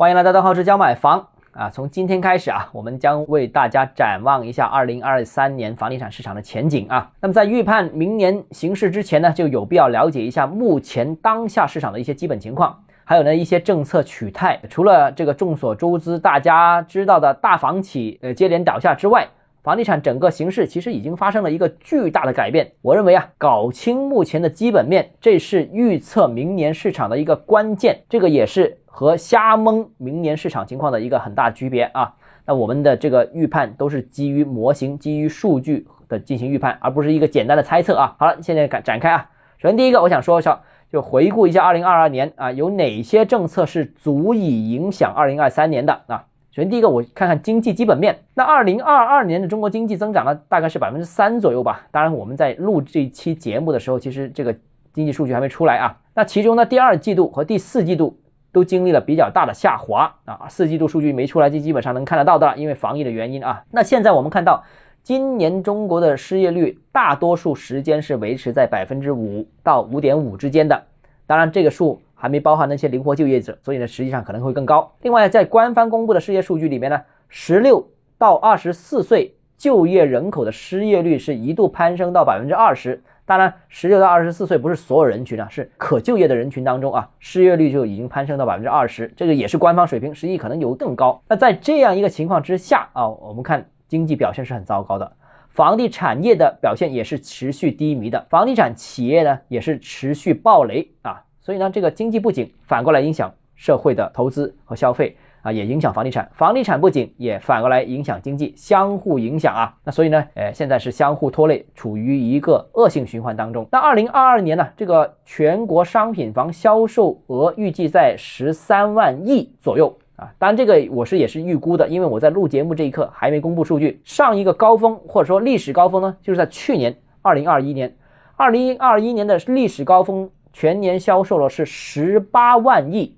欢迎来到邓浩之教买房啊！从今天开始啊，我们将为大家展望一下二零二三年房地产市场的前景啊。那么在预判明年形势之前呢，就有必要了解一下目前当下市场的一些基本情况，还有呢一些政策取态。除了这个众所周知大家知道的大房企呃接连倒下之外，房地产整个形势其实已经发生了一个巨大的改变。我认为啊，搞清目前的基本面，这是预测明年市场的一个关键。这个也是和瞎蒙明年市场情况的一个很大区别啊。那我们的这个预判都是基于模型、基于数据的进行预判，而不是一个简单的猜测啊。好了，现在展展开啊。首先第一个，我想说一下，就回顾一下二零二二年啊，有哪些政策是足以影响二零二三年的啊？首先，第一个，我看看经济基本面。那二零二二年的中国经济增长呢，大概是百分之三左右吧。当然，我们在录这期节目的时候，其实这个经济数据还没出来啊。那其中呢，第二季度和第四季度都经历了比较大的下滑啊。四季度数据没出来，就基本上能看得到的，因为防疫的原因啊。那现在我们看到，今年中国的失业率大多数时间是维持在百分之五到五点五之间的。当然，这个数。还没包含那些灵活就业者，所以呢，实际上可能会更高。另外，在官方公布的失业数据里面呢，十六到二十四岁就业人口的失业率是一度攀升到百分之二十。当然，十六到二十四岁不是所有人群啊，是可就业的人群当中啊，失业率就已经攀升到百分之二十。这个也是官方水平，实际可能有更高。那在这样一个情况之下啊，我们看经济表现是很糟糕的，房地产业的表现也是持续低迷的，房地产企业呢也是持续暴雷啊。所以呢，这个经济不景，反过来影响社会的投资和消费啊，也影响房地产。房地产不景，也反过来影响经济，相互影响啊。那所以呢，呃，现在是相互拖累，处于一个恶性循环当中。那二零二二年呢，这个全国商品房销售额预计在十三万亿左右啊。当然，这个我是也是预估的，因为我在录节目这一刻还没公布数据。上一个高峰或者说历史高峰呢，就是在去年二零二一年，二零二一年的历史高峰。全年销售了是十八万亿，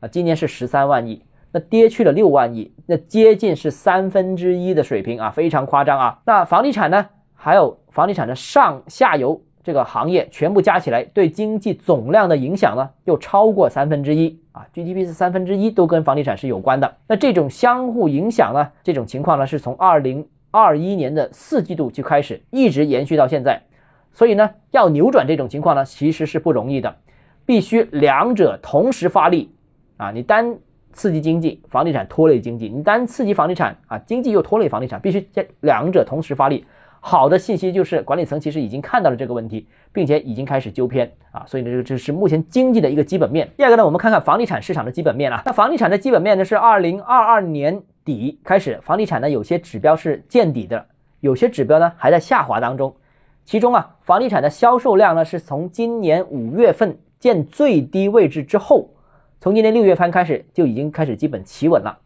啊，今年是十三万亿，那跌去了六万亿，那接近是三分之一的水平啊，非常夸张啊。那房地产呢，还有房地产的上下游这个行业全部加起来，对经济总量的影响呢，又超过三分之一啊，GDP 是三分之一都跟房地产是有关的。那这种相互影响呢，这种情况呢，是从二零二一年的四季度就开始，一直延续到现在。所以呢，要扭转这种情况呢，其实是不容易的，必须两者同时发力啊！你单刺激经济，房地产拖累经济；你单刺激房地产啊，经济又拖累房地产，必须这两者同时发力。好的信息就是管理层其实已经看到了这个问题，并且已经开始纠偏啊！所以呢，这个这是目前经济的一个基本面。第二个呢，我们看看房地产市场的基本面啊。那房地产的基本面呢，是二零二二年底开始，房地产呢有些指标是见底的，有些指标呢还在下滑当中。其中啊，房地产的销售量呢，是从今年五月份见最低位置之后，从今年六月份开始就已经开始基本企稳了，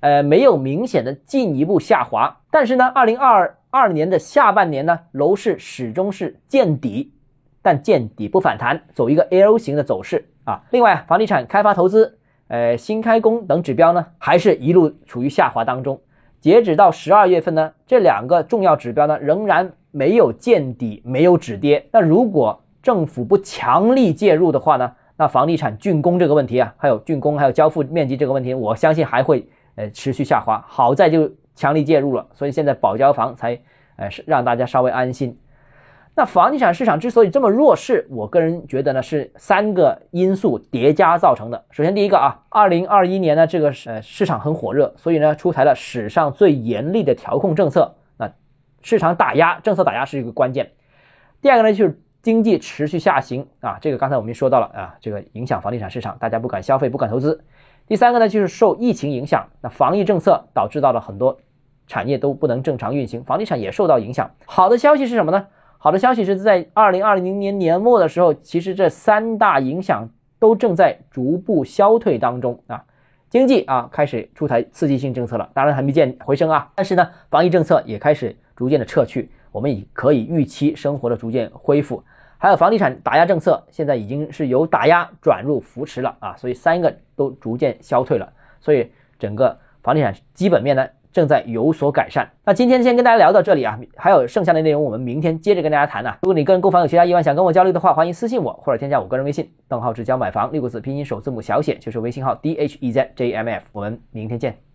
呃，没有明显的进一步下滑。但是呢，二零二二年的下半年呢，楼市始终是见底，但见底不反弹，走一个 L 型的走势啊。另外，房地产开发投资、呃新开工等指标呢，还是一路处于下滑当中。截止到十二月份呢，这两个重要指标呢，仍然。没有见底，没有止跌。那如果政府不强力介入的话呢？那房地产竣工这个问题啊，还有竣工还有交付面积这个问题，我相信还会呃持续下滑。好在就强力介入了，所以现在保交房才呃是让大家稍微安心。那房地产市场之所以这么弱势，我个人觉得呢是三个因素叠加造成的。首先第一个啊，二零二一年呢这个呃市场很火热，所以呢出台了史上最严厉的调控政策。那市场打压，政策打压是一个关键。第二个呢，就是经济持续下行啊，这个刚才我们说到了啊，这个影响房地产市场，大家不敢消费，不敢投资。第三个呢，就是受疫情影响，那防疫政策导致到了很多产业都不能正常运行，房地产也受到影响。好的消息是什么呢？好的消息是在二零二零年年末的时候，其实这三大影响都正在逐步消退当中啊。经济啊开始出台刺激性政策了，当然还没见回升啊，但是呢，防疫政策也开始。逐渐的撤去，我们已可以预期生活的逐渐恢复。还有房地产打压政策，现在已经是由打压转入扶持了啊，所以三个都逐渐消退了，所以整个房地产基本面呢正在有所改善。那今天先跟大家聊到这里啊，还有剩下的内容我们明天接着跟大家谈啊。如果你个人购房有其他疑问想跟我交流的话，欢迎私信我或者添加我个人微信邓浩志教买房六个字拼音首字母小写就是微信号 d h e z j m f。我们明天见。